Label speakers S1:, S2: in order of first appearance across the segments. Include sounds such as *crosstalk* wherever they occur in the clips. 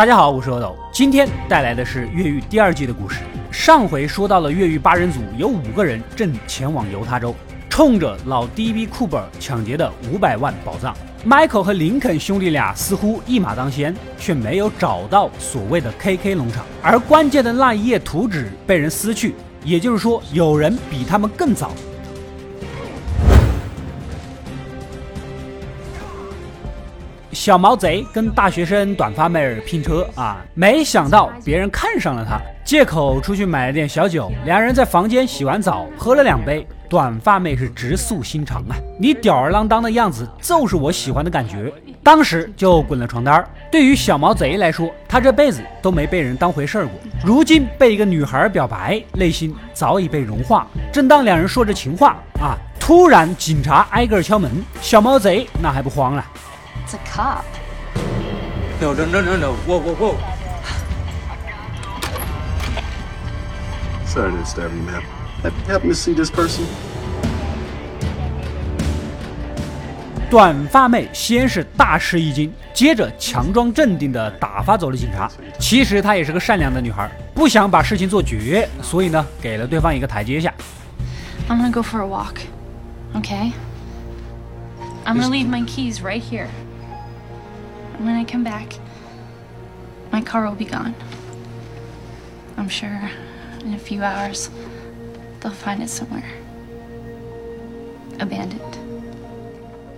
S1: 大家好，我是阿斗，今天带来的是越狱第二季的故事。上回说到了越狱八人组有五个人正前往犹他州，冲着老 DB 库珀抢劫的五百万宝藏。Michael 和林肯兄弟俩似乎一马当先，却没有找到所谓的 KK 农场，而关键的那一页图纸被人撕去，也就是说，有人比他们更早。小毛贼跟大学生短发妹儿拼车啊，没想到别人看上了他，借口出去买了点小酒，两人在房间洗完澡，喝了两杯。短发妹是直诉心肠啊，你吊儿郎当的样子就是我喜欢的感觉，当时就滚了床单儿。对于小毛贼来说，他这辈子都没被人当回事儿过，如今被一个女孩表白，内心早已被融化。正当两人说着情话啊，突然警察挨个敲门，小毛贼那还不慌了。
S2: It's a cop.
S3: No, no, no, no, no. Whoa, whoa, whoa.
S4: Sorry to disturb you, ma'am. Have you happened to see this person?
S1: 短发妹先是大吃一惊，接着强装镇定地打发走了警察。其实她也是个善良的女孩，不想把事情做绝，所以呢，给了对方一个台阶下。
S2: I'm gonna go for a walk. Okay? I'm gonna leave my keys right here. When I come back, my car will be gone. I'm sure in a few hours they'll find it somewhere. Abandoned.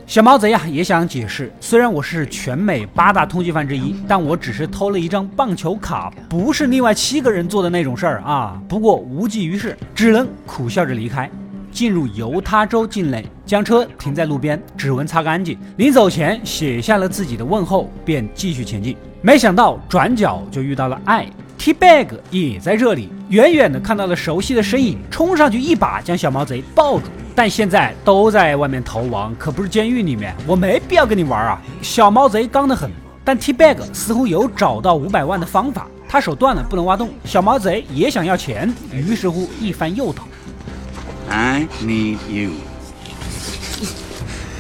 S1: 小毛贼呀也想解释，虽然我是全美八大通缉犯之一，但我只是偷了一张棒球卡，不是另外七个人做的那种事儿啊。不过无济于事，只能苦笑着离开。进入犹他州境内，将车停在路边，指纹擦干净。临走前写下了自己的问候，便继续前进。没想到转角就遇到了爱，T Bag 也在这里。远远的看到了熟悉的身影，冲上去一把将小毛贼抱住。但现在都在外面逃亡，可不是监狱里面，我没必要跟你玩啊！小毛贼刚得很，但 T Bag 似乎有找到五百万的方法。他手断了，不能挖洞。小毛贼也想要钱，于是乎一番诱导。
S3: I need you.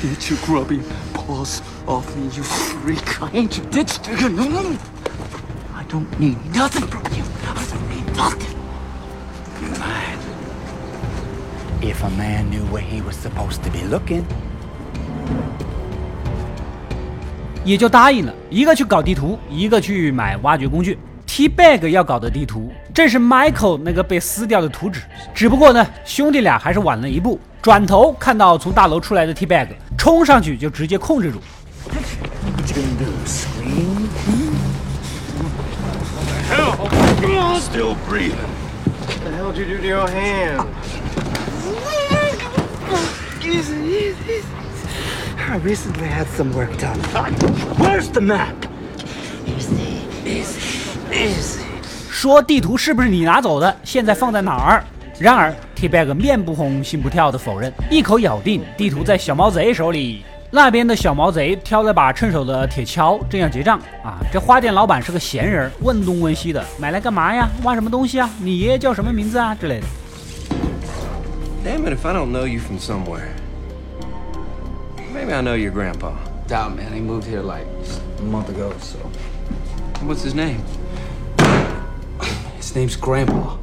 S4: Get your grubby paws off me, you freak.
S3: I ain't your ditch digger, no, no. I don't need nothing from you. I don't need nothing. Man, if a man knew where he was supposed to be looking.
S1: 也就答应了，一个去搞地图，一个去买挖掘工具。 T Bag 要搞的地图，正是 Michael 那个被撕掉的图纸。只不过呢，兄弟俩还是晚了一步。转头看到从大楼出来的 T Bag，冲上去就直接控制住。
S3: What you gonna do? Scream?
S4: Hell! Still breathing.
S5: What the hell did you do to your hand?
S3: Easy, easy, easy. I recently had some work done. Where's the map? Easy, easy, easy.
S1: 说地图是不是你拿走的？现在放在哪儿？然而 T Bag 面不红心不跳的否认，一口咬定地图在小毛贼手里。那边的小毛贼挑了把趁手的铁锹，正要结账啊！这花店老板是个闲人，问东问西的，买来干嘛呀？挖什么东西啊？你爷爷叫什么名字啊？之类的。
S5: Damn it if I don't know you from somewhere. Maybe I know your grandpa.
S3: Doubt, man. He moved here like a month ago, so.
S5: What's his name?
S3: His name's Grandpa.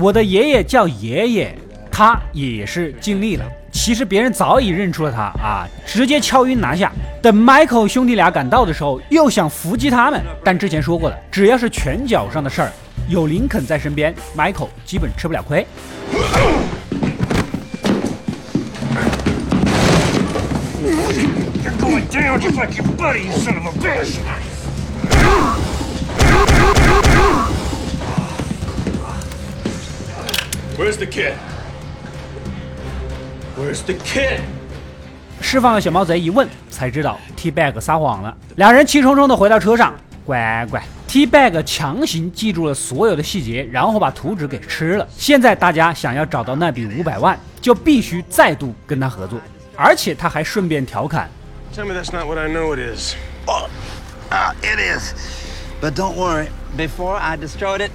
S1: 我的爷爷叫爷爷，他也是尽力了。其实别人早已认出了他啊，直接敲晕拿下。等 Michael 兄弟俩赶到的时候，又想伏击他们，但之前说过了，只要是拳脚上的事儿，有林肯在身边，Michael 基本吃不了亏。
S4: Where's the kid? Where's the kid?
S1: 释放了小毛贼一问，才知道 T Bag 撒谎了。两人气冲冲的回到车上，乖乖，T Bag 强行记住了所有的细节，然后把图纸给吃了。现在大家想要找到那笔五百万，就必须再度跟他合作，而且他还顺便调侃
S4: Tell me that's not what I know it is.
S3: Oh, uh, it is. But don't worry. Before I destroyed it,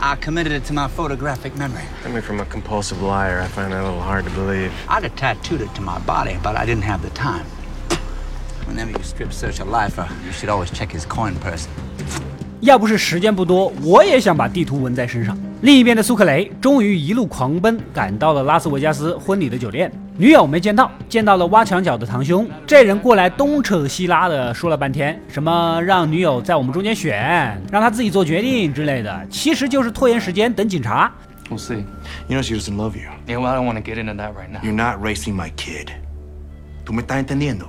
S3: I committed it to my photographic memory.
S4: Coming from a compulsive liar, I find that a little hard to believe.
S3: I'd have tattooed it to my body, but I didn't have the time. Whenever you strip search a lifer, you should always check his coin purse.
S1: 要不是时间不多，我也想把地图纹在身上。另一边的苏克雷终于一路狂奔，赶到了拉斯维加斯婚礼的酒店。女友没见到，见到了挖墙脚的堂兄。这人过来东扯西拉的说了半天，什么让女友在我们中间选，让她自己做决定之类的，其实就是拖延时间，等警察。
S5: We'll see.
S4: You know she doesn't love you.
S5: Yeah, well, I don't want to get into that right now.
S4: You're not raising my kid. ¿Tú me estás entendiendo?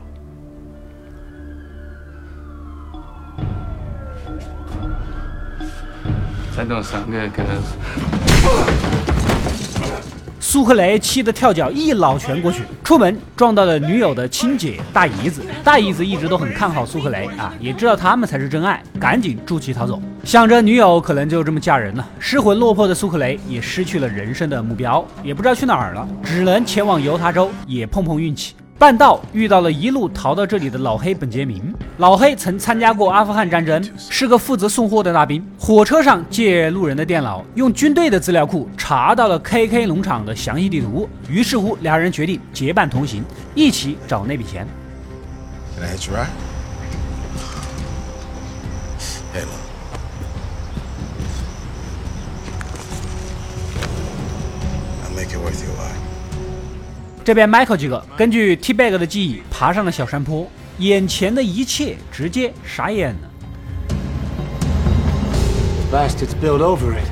S5: That don't sound good, cuz.
S1: 苏克雷气得跳脚，一老拳过去，出门撞到了女友的亲姐大姨子。大姨子一直都很看好苏克雷啊，也知道他们才是真爱，赶紧助其逃走。想着女友可能就这么嫁人了，失魂落魄的苏克雷也失去了人生的目标，也不知道去哪儿了，只能前往犹他州，也碰碰运气。半道遇到了一路逃到这里的老黑本杰明。老黑曾参加过阿富汗战争，是个负责送货的大兵。火车上借路人的电脑，用军队的资料库查到了 KK 农场的详细地图。于是乎，两人决定结伴同行，一起找那笔钱。
S6: Can I
S1: 这边 Michael 几个根据 T Bag 的记忆爬上了小山坡，眼前的一切直接傻眼了。
S3: Bastards built over it.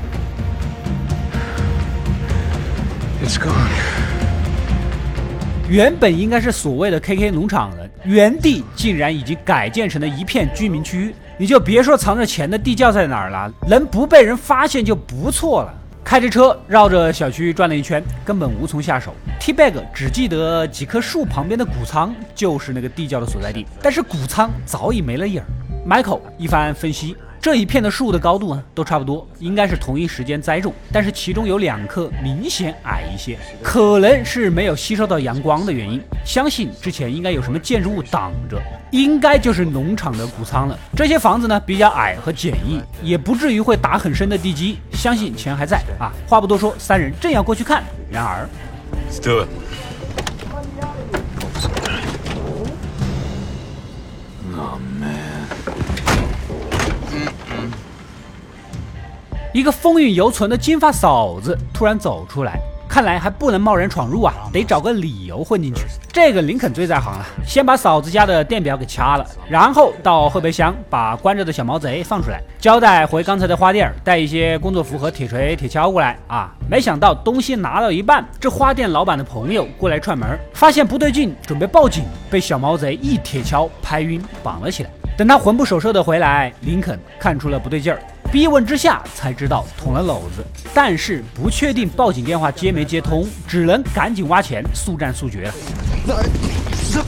S4: It's gone.
S1: 原本应该是所谓的 KK 农场的原地，竟然已经改建成了一片居民区。你就别说藏着钱的地窖在哪儿了，能不被人发现就不错了。开着车绕着小区转了一圈，根本无从下手。T Bag 只记得几棵树旁边的谷仓就是那个地窖的所在地，但是谷仓早已没了影儿。Michael 一番分析，这一片的树的高度呢都差不多，应该是同一时间栽种，但是其中有两棵明显矮一些，可能是没有吸收到阳光的原因。相信之前应该有什么建筑物挡着，应该就是农场的谷仓了。这些房子呢比较矮和简易，也不至于会打很深的地基，相信钱还在啊。话不多说，三人正要过去看，然而
S4: stop
S1: 一个风韵犹存的金发嫂子突然走出来，看来还不能贸然闯入啊，得找个理由混进去。这个林肯最在行了，先把嫂子家的电表给掐了，然后到后备箱把关着的小毛贼放出来，交代回刚才的花店带一些工作服和铁锤、铁锹过来啊。没想到东西拿到一半，这花店老板的朋友过来串门，发现不对劲，准备报警，被小毛贼一铁锹拍晕，绑了起来。等他魂不守舍的回来，林肯看出了不对劲儿。逼问之下才知道捅了篓子，但是不确定报警电话接没接通，只能赶紧挖钱，速战速决了。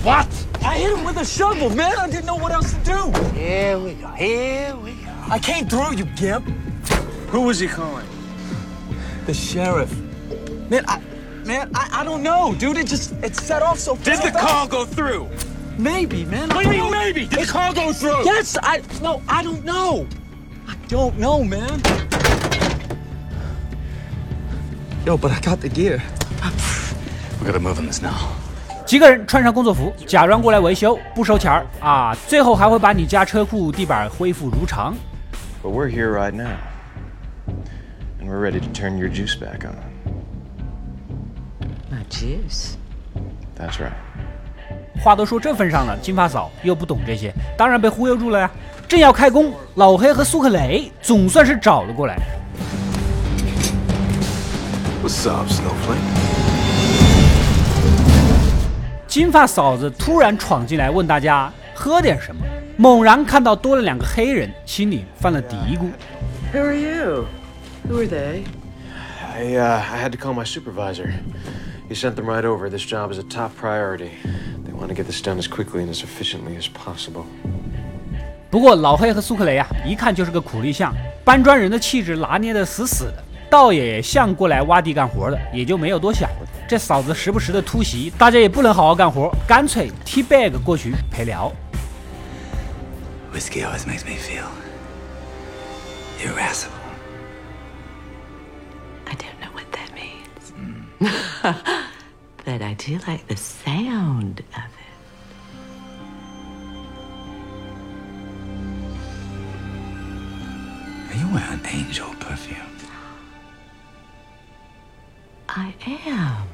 S4: What? I hit him with a shovel, man. I didn't know what else to do.
S3: Here we go. Here we go.
S4: I came through, you gimp.
S6: Who was he calling?
S4: The sheriff. Man, I, man, I, I don't know, dude. It just it set off so
S6: Did the call go through?
S4: Maybe, man.
S6: What do you mean maybe? Did the call go through?
S4: Yes, I no, I don't know. I don't know, man. Yo, but I got the gear.
S6: We gotta move on this now.
S1: 几个人穿上工作服，假装过来维修，不收钱儿啊！最后还会把你家车库地板恢复如常。
S7: But we're here right now, and we're ready to turn your juice back on.
S8: My juice.
S7: That's right.
S1: 话都说这份上了，金发嫂又不懂这些，当然被忽悠住了呀。正要开工，老黑和苏克雷总算是找了过来。
S6: What's up, Snowflake?
S1: 金发嫂子突然闯进来，问大家喝点什么。猛然看到多了两个黑人，心里犯了嘀咕。
S8: Who are you? Who are they?
S7: I, uh, I had to call my supervisor. He sent them right over. This job is a top priority. They want to get this done as quickly and as efficiently as possible.
S1: 不过老黑和苏克雷啊，一看就是个苦力象，搬砖人的气质拿捏的死死的，倒也像过来挖地干活的，也就没有多想。这嫂子时不时的突袭，大家也不能好好干活，干脆 T bag 过去陪聊。
S3: Whiskey always makes me feel irascible. *laughs*
S8: but I do like the sound of it.
S3: an angel perfume.
S8: I am.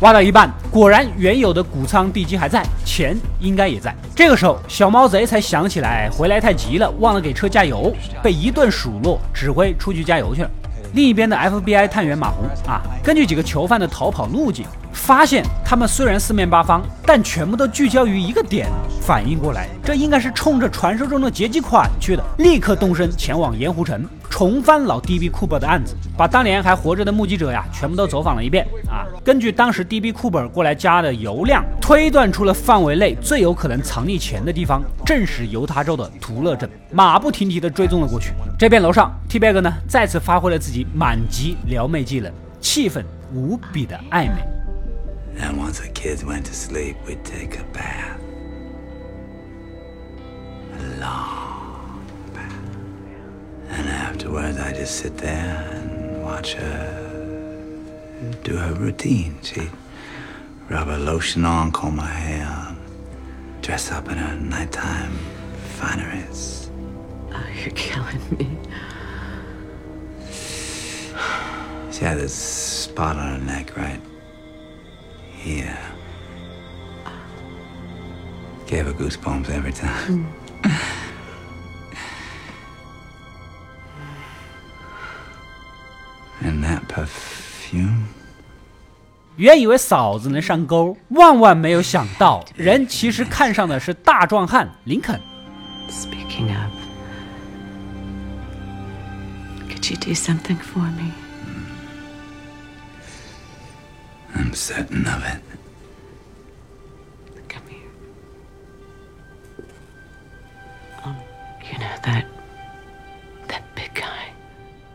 S1: 挖到一半，果然原有的谷仓地基还在，钱应该也在。这个时候，小毛贼才想起来回来太急了，忘了给车加油，被一顿数落，指挥出去加油去了。另一边的 FBI 探员马红啊，根据几个囚犯的逃跑路径，发现他们虽然四面八方，但全部都聚焦于一个点，反应过来，这应该是冲着传说中的劫机款去的，立刻动身前往盐湖城。重翻老 DB Cooper 的案子，把当年还活着的目击者呀，全部都走访了一遍啊。根据当时 DB Cooper 过来加的油量，推断出了范围内最有可能藏匿钱的地方，正是犹他州的图勒镇。马不停蹄地追踪了过去。这边楼上，T-Bag 呢再次发挥了自己满级撩妹技能，气氛无比的暧昧。
S3: And once the kids went to sleep, we take a bath. A long bath. And afterwards, I just sit there and watch her do her routine. She'd rub her lotion on, comb her hair, dress up in her nighttime fineries.
S8: Oh, you're killing me. *sighs*
S3: She had this spot on her neck right here. Ah. Gave her goosebumps every time. Hmm. and *laughs* perfume?
S1: 原以为嫂子能上钩，万万没有想到，人其实看上的是大壮汉林肯。
S8: Speaking of, could you do something for me?
S3: I'm certain of it.
S8: Come here. Um, you know that that big guy,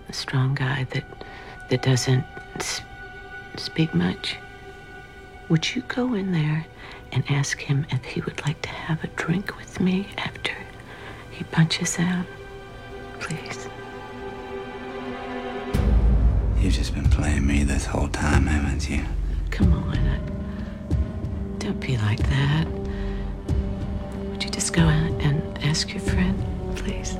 S8: the strong guy that that doesn't speak much. Would you go in there and ask him if he would like to have a drink with me after he punches out? Please.
S3: You've just been playing me this whole time, haven't you?
S8: Come on. Don't be like that. Would you just go out and ask your friend, please?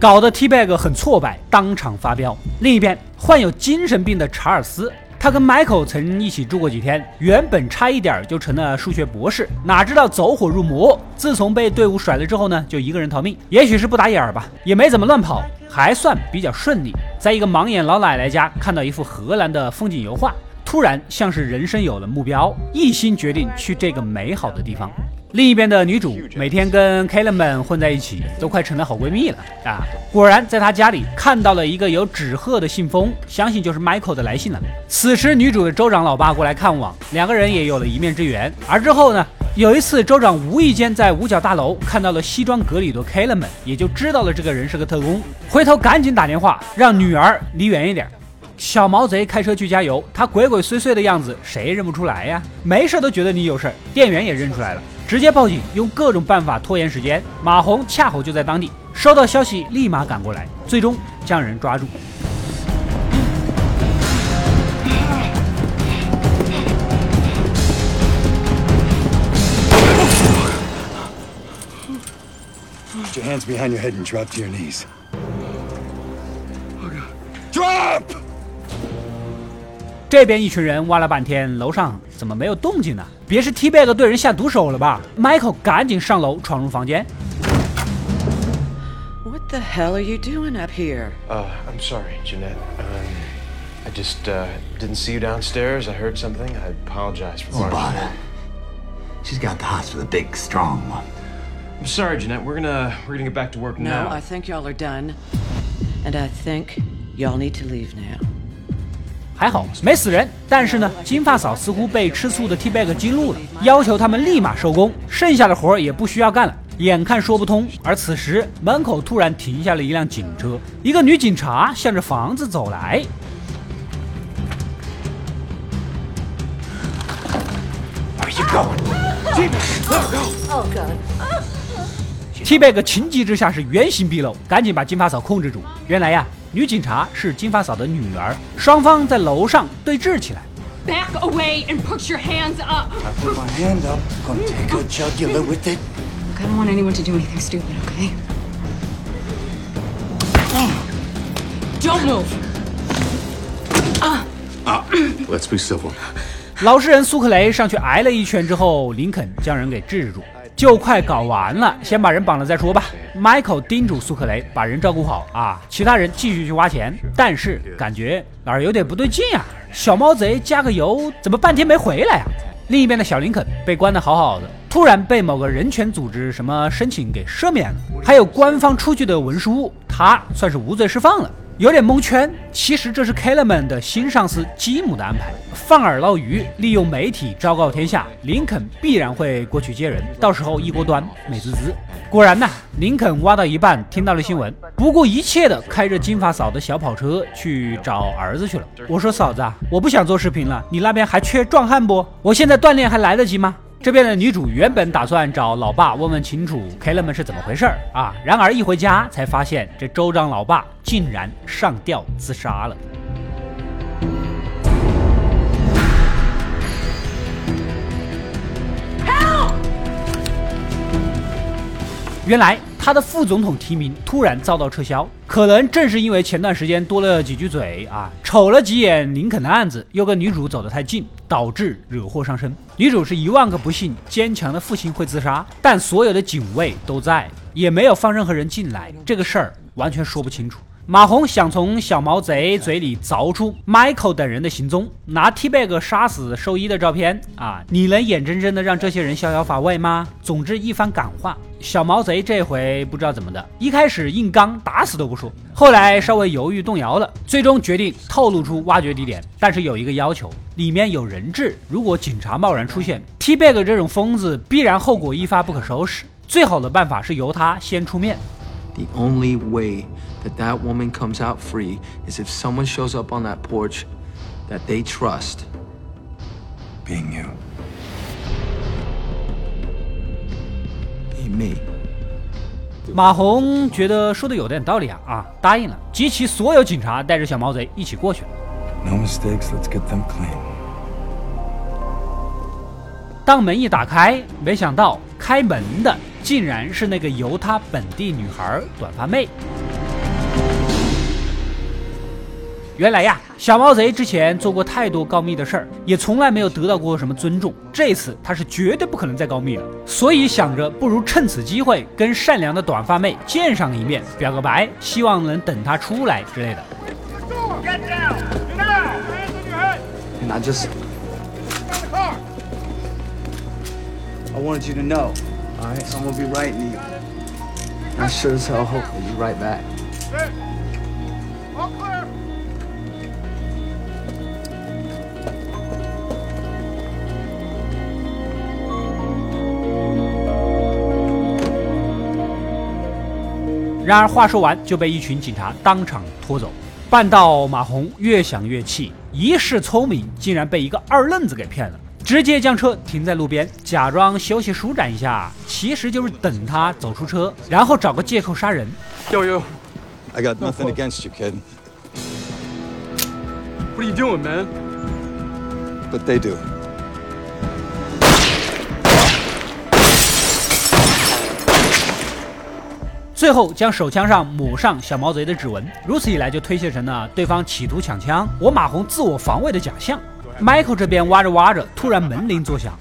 S1: 搞得 T-Bag 很挫败，当场发飙。另一边，患有精神病的查尔斯，他跟 Michael 曾一起住过几天，原本差一点就成了数学博士，哪知道走火入魔。自从被队伍甩了之后呢，就一个人逃命。也许是不打眼儿吧，也没怎么乱跑，还算比较顺利。在一个盲眼老奶奶家看到一幅荷兰的风景油画，突然像是人生有了目标，一心决定去这个美好的地方。另一边的女主每天跟 k a l e 们混在一起，都快成了好闺蜜了啊！果然，在她家里看到了一个有纸鹤的信封，相信就是 Michael 的来信了。此时，女主的州长老爸过来看望，两个人也有了一面之缘。而之后呢，有一次州长无意间在五角大楼看到了西装革履的 k a l e 们，也就知道了这个人是个特工，回头赶紧打电话让女儿离远一点。小毛贼开车去加油，他鬼鬼祟祟的样子，谁认不出来呀？没事都觉得你有事儿，店员也认出来了，直接报警，用各种办法拖延时间。马红恰好就在当地，收到消息立马赶过来，最终将人抓住。
S6: Put your hands behind your head and drop your knees.
S1: 这边一群人挖了半天，楼上怎么没有动静呢？别是 T-Bag 对人下毒手了吧？Michael 赶紧上楼闯入房间，
S9: What the hell are you doing up here?
S7: Uh, I'm sorry, Jeanette. Um, I just uh, didn't see you downstairs. I heard something. I apologize for
S3: Oh,
S7: barging
S3: bother. She's got the hots for the big, strong one.
S4: I'm sorry, Jeanette. We're gonna we're gonna get back to work
S9: No,
S4: now.
S9: I think y'all are done. And I think y'all need to leave now.
S1: 还好没死人。但是呢，金发嫂似乎被吃醋的 T-Bag 激怒了，要求他们立马收工，剩下的活儿也不需要干了。眼看说不通，而此时门口突然停下了一辆警车，一个女警察向着房子走来。
S3: Where you going?
S1: T-Bag 情急之下是原形毕露，赶紧把金发嫂控制住。原来呀，女警察是金发嫂的女儿，双方在楼上对峙起来。
S2: Back away and put your hands up.
S6: I put my hand up. Gonna take a jugular with it.
S2: Look, I don't want anyone to do anything stupid, okay?
S9: Don't move.
S6: Let's be civil.
S1: 老实人苏克雷上去挨了一拳之后，林肯将人给制住，就快搞完了，先把人绑了再说吧。Michael 叮嘱苏克雷把人照顾好啊，其他人继续去挖钱。但是感觉哪儿有点不对劲啊，小毛贼加个油，怎么半天没回来啊？另一边的小林肯被关得好好的，突然被某个人权组织什么申请给赦免了，还有官方出具的文书，他算是无罪释放了。有点蒙圈，其实这是 Kellerman 的新上司基姆的安排，放饵捞鱼，利用媒体昭告天下，林肯必然会过去接人，到时候一锅端，美滋滋。果然呢，林肯挖到一半听到了新闻，不顾一切的开着金发嫂的小跑车去找儿子去了。我说嫂子，啊我不想做视频了，你那边还缺壮汉不？我现在锻炼还来得及吗？这边的女主原本打算找老爸问问清楚 k e l l e m a n 是怎么回事儿啊，然而一回家才发现这州长老爸竟然上吊自杀了。原来他的副总统提名突然遭到撤销，可能正是因为前段时间多了几句嘴啊，瞅了几眼林肯的案子，又跟女主走得太近，导致惹祸上身。女主是一万个不信，坚强的父亲会自杀，但所有的警卫都在，也没有放任何人进来，这个事儿完全说不清楚。马红想从小毛贼嘴里凿出 Michael 等人的行踪，拿 T-Bag 杀死兽医的照片啊！你能眼睁睁的让这些人逍遥法外吗？总之一番感化，小毛贼这回不知道怎么的，一开始硬刚，打死都不说，后来稍微犹豫动摇了，最终决定透露出挖掘地点，但是有一个要求，里面有人质，如果警察贸然出现，T-Bag 这种疯子必然后果一发不可收拾，最好的办法是由他先出面。
S4: The only way that that woman comes out free is if someone shows up on that porch that they trust.
S6: Being you.
S4: Be me.
S1: 马红觉得说的有点道理啊啊，答应了，集齐所有警察，带着小毛贼一起过去了。
S6: No mistakes, let's get them clean.
S1: 当门一打开，没想到开门的竟然是那个犹他本地女孩短发妹。原来呀，小毛贼之前做过太多告密的事儿，也从来没有得到过什么尊重。这次他是绝对不可能再告密了，所以想着不如趁此机会跟善良的短发妹见上一面，表个白，希望能等她出来之类的。
S4: And I just.
S10: I want you to know. Alright, so I'm gonna be writing to you. And I sure as hell hope that you write back.
S11: All clear.
S1: 然而话说完就被一群警察当场拖走，办到马红越想越气，一世聪明竟然被一个二愣子给骗了，直接将车停在路边，假装休息舒展一下，其实就是等他走出车，然后找个借口杀人。
S4: Yo, yo.
S6: I got nothing against you, kid.
S4: What are you doing, man?
S6: But they do.
S1: 最后将手枪上抹上小毛贼的指纹，如此一来就推卸成了对方企图抢枪，我马红自我防卫的假象。Michael 这边挖着挖着，突然门铃作响，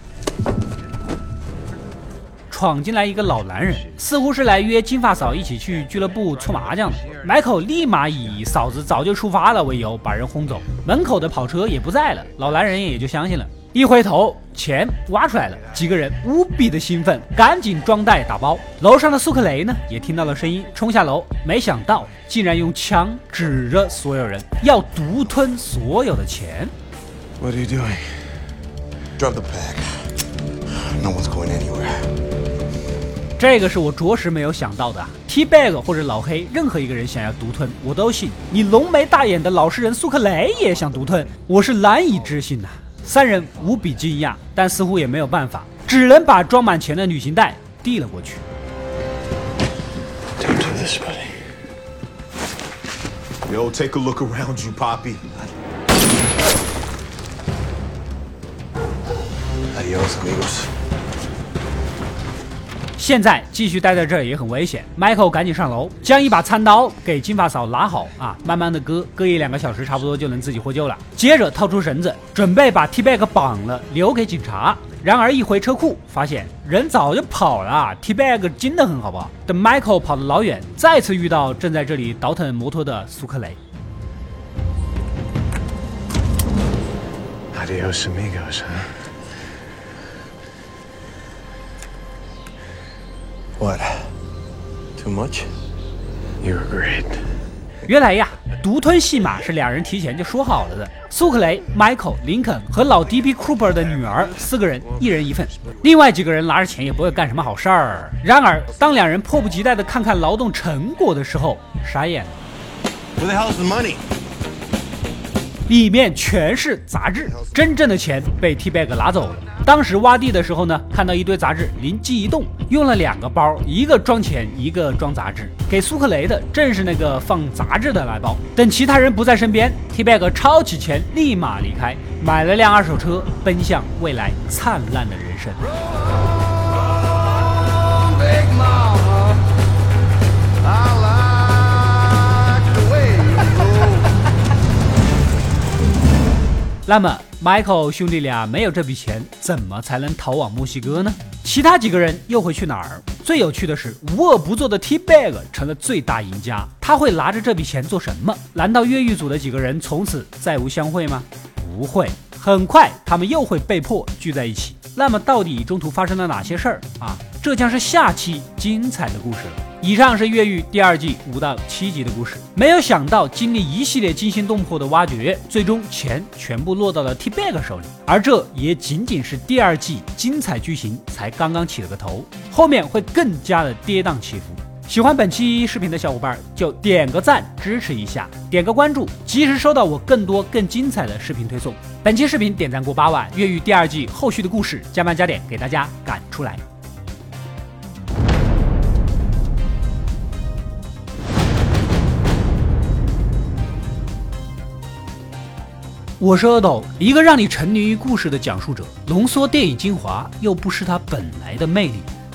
S1: 闯进来一个老男人，似乎是来约金发嫂一起去俱乐部搓麻将的。Michael 立马以嫂子早就出发了为由把人轰走，门口的跑车也不在了，老男人也就相信了。一回头，钱挖出来了，几个人无比的兴奋，赶紧装袋打包。楼上的苏克雷呢，也听到了声音，冲下楼，没想到竟然用枪指着所有人，要独吞所有的钱。
S6: What are you doing?
S12: Drop the bag. No one's going anywhere.
S1: 这个是我着实没有想到的啊！T-Bag 或者老黑，任何一个人想要独吞，我都信。你浓眉大眼的老实人苏克雷也想独吞，我是难以置信呐、三人无比惊讶，但似乎也没有办法，只能把装满钱的旅行袋递了过去。
S12: Don't do this, buddy. Yo, take a look around you, Poppy.
S1: 现在继续待在这儿也很危险。Michael 赶紧上楼，将一把餐刀给金发嫂拿好啊，慢慢的割，割一两个小时差不多就能自己获救了。接着掏出绳子，准备把 T bag 绑了，留给警察。然而一回车库，发现人早就跑了，T bag 精得很，好不好？等 Michael 跑得老远，再次遇到正在这里倒腾摩托的苏克雷。
S7: Adios amigos,
S12: What? Too much?
S7: You're great.
S1: 原来呀，独吞戏码是两人提前就说好了的。苏克雷、Michael、林肯和老 D.B. Cooper 的女儿四个人一人一份，另外几个人拿着钱也不会干什么好事儿。然而，当两人迫不及待的看看劳动成果的时候，傻眼了。
S12: Where the hell's the money?
S1: 里面全是杂志，真正的钱被 T bag 拿走了。当时挖地的时候呢，看到一堆杂志，灵机一动，用了两个包，一个装钱，一个装杂志。给苏克雷的正是那个放杂志的那包。等其他人不在身边，T bag 抄起钱，立马离开，买了辆二手车，奔向未来灿烂的人生。那么，Michael 兄弟俩没有这笔钱，怎么才能逃往墨西哥呢？其他几个人又会去哪儿？最有趣的是，无恶不作的 T Bag 成了最大赢家。他会拿着这笔钱做什么？难道越狱组的几个人从此再无相会吗？不会，很快他们又会被迫聚在一起。那么，到底中途发生了哪些事儿啊？这将是下期精彩的故事了。以上是《越狱》第二季五到七集的故事。没有想到，经历一系列惊心动魄的挖掘，最终钱全部落到了 T Bag 手里。而这也仅仅是第二季精彩剧情才刚刚起了个头，后面会更加的跌宕起伏。喜欢本期视频的小伙伴就点个赞支持一下，点个关注，及时收到我更多更精彩的视频推送。本期视频点赞过八万，《越狱》第二季后续的故事加班加点给大家赶出来。我是阿斗，一个让你沉迷于故事的讲述者，浓缩电影精华，又不失它本来的魅力。